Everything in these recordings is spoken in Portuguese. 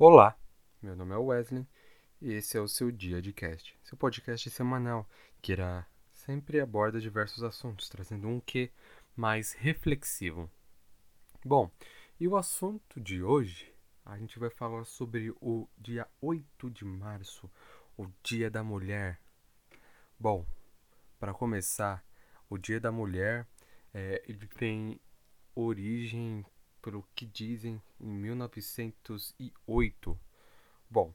Olá, meu nome é Wesley e esse é o seu Dia de Cast, seu podcast semanal que irá sempre aborda diversos assuntos, trazendo um quê mais reflexivo. Bom, e o assunto de hoje, a gente vai falar sobre o dia 8 de março, o Dia da Mulher. Bom, para começar, o Dia da Mulher é, ele tem origem pelo que dizem, em 1908. Bom,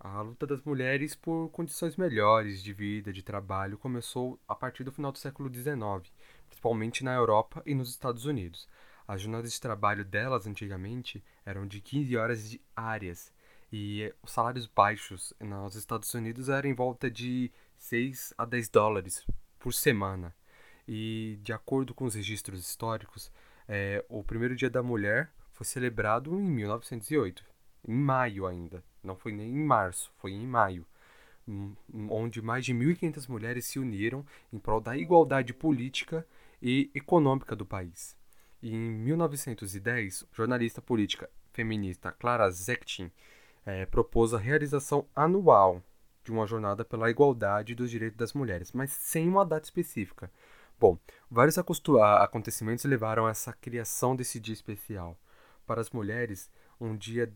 a luta das mulheres por condições melhores de vida, de trabalho, começou a partir do final do século XIX, principalmente na Europa e nos Estados Unidos. As jornadas de trabalho delas antigamente eram de 15 horas diárias e os salários baixos nos Estados Unidos eram em volta de 6 a 10 dólares por semana. E de acordo com os registros históricos, é, o primeiro Dia da Mulher foi celebrado em 1908, em maio ainda. Não foi nem em março, foi em maio. Onde mais de 1.500 mulheres se uniram em prol da igualdade política e econômica do país. E em 1910, a jornalista política feminista Clara Zetkin é, propôs a realização anual de uma jornada pela igualdade dos direitos das mulheres, mas sem uma data específica. Bom, vários acontecimentos levaram a essa criação desse dia especial. Para as mulheres, um dia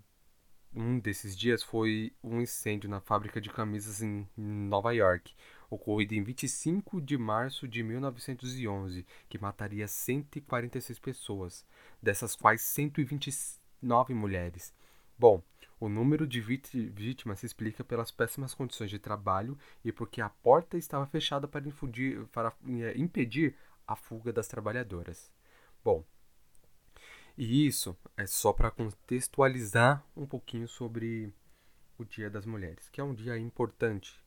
um desses dias foi um incêndio na fábrica de camisas em Nova York, ocorrido em 25 de março de 1911, que mataria 146 pessoas, dessas quais 129 mulheres. Bom, o número de vítimas se explica pelas péssimas condições de trabalho e porque a porta estava fechada para, infundir, para eh, impedir a fuga das trabalhadoras. Bom, e isso é só para contextualizar um pouquinho sobre o Dia das Mulheres, que é um dia importante,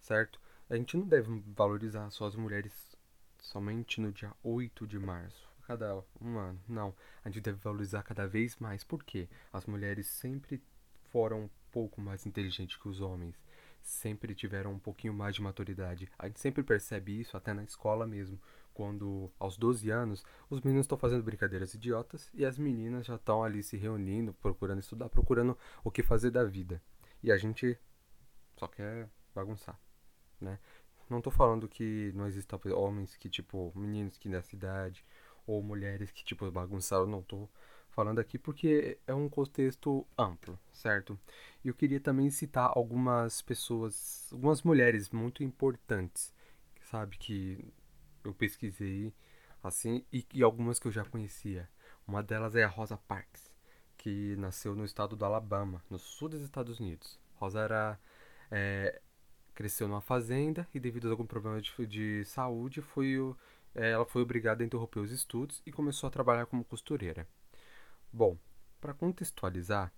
certo? A gente não deve valorizar só as mulheres somente no dia 8 de março cada um ano. Não, a gente deve valorizar cada vez mais, porque as mulheres sempre foram um pouco mais inteligentes que os homens, sempre tiveram um pouquinho mais de maturidade. A gente sempre percebe isso até na escola mesmo, quando aos 12 anos os meninos estão fazendo brincadeiras idiotas e as meninas já estão ali se reunindo, procurando estudar, procurando o que fazer da vida. E a gente só quer bagunçar, né? Não tô falando que não existam homens que, tipo, meninos que nessa idade ou mulheres que, tipo, bagunçaram. Não tô falando aqui porque é um contexto amplo, certo? E eu queria também citar algumas pessoas, algumas mulheres muito importantes, sabe? Que eu pesquisei, assim, e, e algumas que eu já conhecia. Uma delas é a Rosa Parks, que nasceu no estado do Alabama, no sul dos Estados Unidos. Rosa era. É, cresceu numa fazenda e, devido a algum problema de, de saúde, foi ela foi obrigada a interromper os estudos e começou a trabalhar como costureira. Bom, para contextualizar,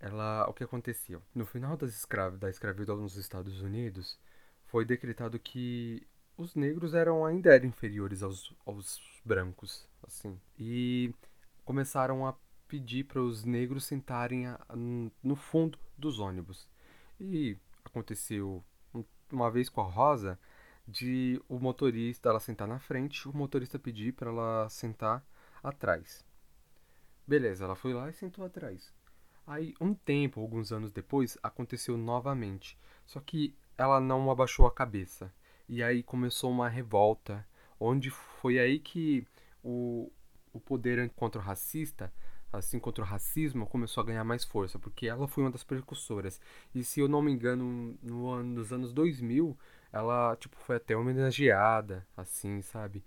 ela, o que aconteceu? No final das da escravidão nos Estados Unidos, foi decretado que os negros eram ainda eram inferiores aos, aos brancos, assim, e começaram a pedir para os negros sentarem a, a, no fundo dos ônibus. E aconteceu uma vez com a Rosa, de o motorista ela sentar na frente, o motorista pedir para ela sentar atrás. Beleza, ela foi lá e sentou atrás. Aí, um tempo, alguns anos depois, aconteceu novamente. Só que ela não abaixou a cabeça. E aí começou uma revolta, onde foi aí que o, o poder contra o racista, assim contra o racismo, começou a ganhar mais força, porque ela foi uma das precursoras. E se eu não me engano, no, nos anos 2000, ela, tipo, foi até homenageada, assim, sabe?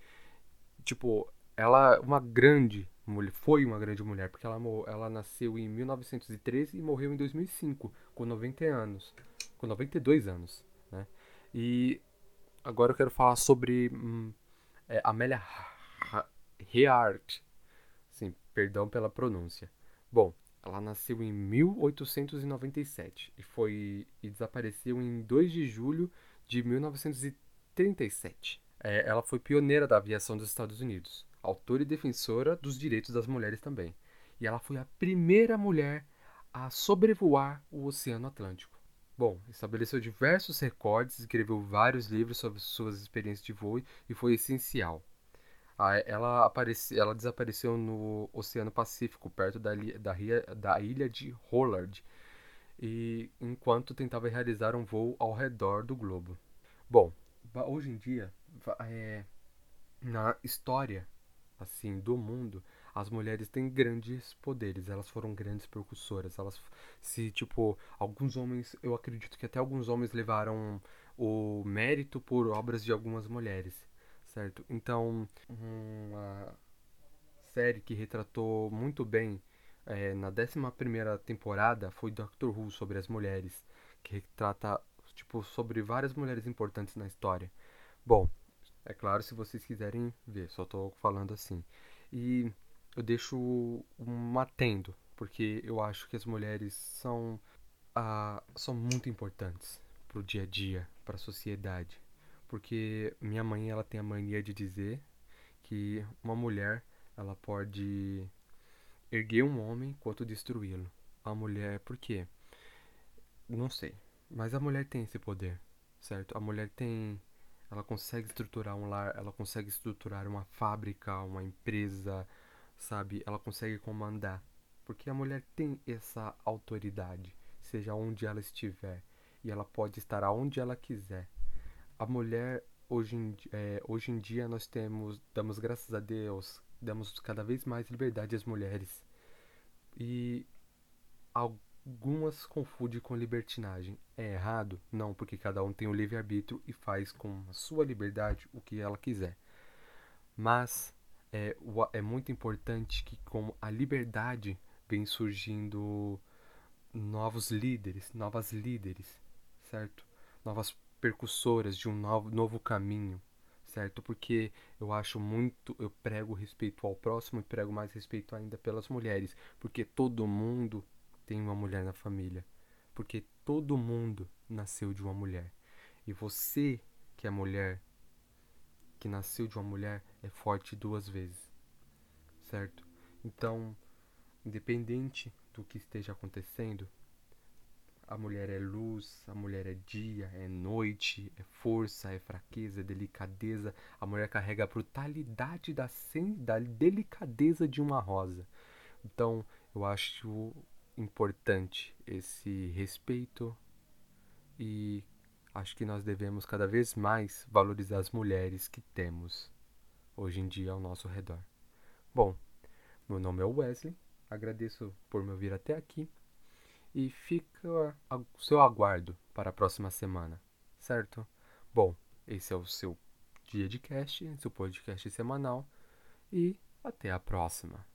Tipo, ela uma grande mulher, foi uma grande mulher, porque ela, ela nasceu em 1913 e morreu em 2005, com 90 anos, com 92 anos, né? E agora eu quero falar sobre hum, é, Amélia Earhart, sim, perdão pela pronúncia. Bom, ela nasceu em 1897 e foi e desapareceu em 2 de julho de 1937. É, ela foi pioneira da aviação dos Estados Unidos, autora e defensora dos direitos das mulheres também. E ela foi a primeira mulher a sobrevoar o Oceano Atlântico. Bom, estabeleceu diversos recordes, escreveu vários livros sobre suas experiências de voo e foi essencial. ela, apareci, ela desapareceu no Oceano Pacífico, perto da, da, da ilha de Hollard, e enquanto tentava realizar um voo ao redor do globo. Bom, hoje em dia, é, na história assim do mundo, as mulheres têm grandes poderes, elas foram grandes percussoras, elas se tipo alguns homens, eu acredito que até alguns homens levaram o mérito por obras de algumas mulheres, certo? Então, uma série que retratou muito bem é, na 11 temporada foi Doctor Who sobre as mulheres, que retrata tipo sobre várias mulheres importantes na história. Bom, é claro se vocês quiserem ver, só tô falando assim. E eu deixo um atendo, porque eu acho que as mulheres são, ah, são muito importantes pro dia a dia, para a sociedade. Porque minha mãe ela tem a mania de dizer que uma mulher ela pode erguer um homem quanto destruí-lo. A mulher, por quê? Não sei, mas a mulher tem esse poder, certo? A mulher tem ela consegue estruturar um lar, ela consegue estruturar uma fábrica, uma empresa, sabe? Ela consegue comandar. Porque a mulher tem essa autoridade, seja onde ela estiver. E ela pode estar aonde ela quiser. A mulher, hoje em, é, hoje em dia, nós temos, damos graças a Deus, damos cada vez mais liberdade às mulheres. E algumas confundem com libertinagem. É errado? Não, porque cada um tem o livre-arbítrio e faz com a sua liberdade o que ela quiser. Mas é, é muito importante que com a liberdade vem surgindo novos líderes, novas líderes, certo? Novas percussoras de um novo, novo caminho, certo? Porque eu acho muito, eu prego respeito ao próximo e prego mais respeito ainda pelas mulheres, porque todo mundo tem uma mulher na família, porque todo mundo nasceu de uma mulher. E você, que é mulher, que nasceu de uma mulher, é forte duas vezes. Certo? Então, independente do que esteja acontecendo, a mulher é luz, a mulher é dia, é noite, é força, é fraqueza, é delicadeza. A mulher carrega a brutalidade da, da delicadeza de uma rosa. Então, eu acho importante esse respeito e acho que nós devemos cada vez mais valorizar as mulheres que temos hoje em dia ao nosso redor. Bom, meu nome é Wesley, agradeço por me ouvir até aqui e fica o seu aguardo para a próxima semana, certo? Bom, esse é o seu dia de cast, seu podcast semanal e até a próxima.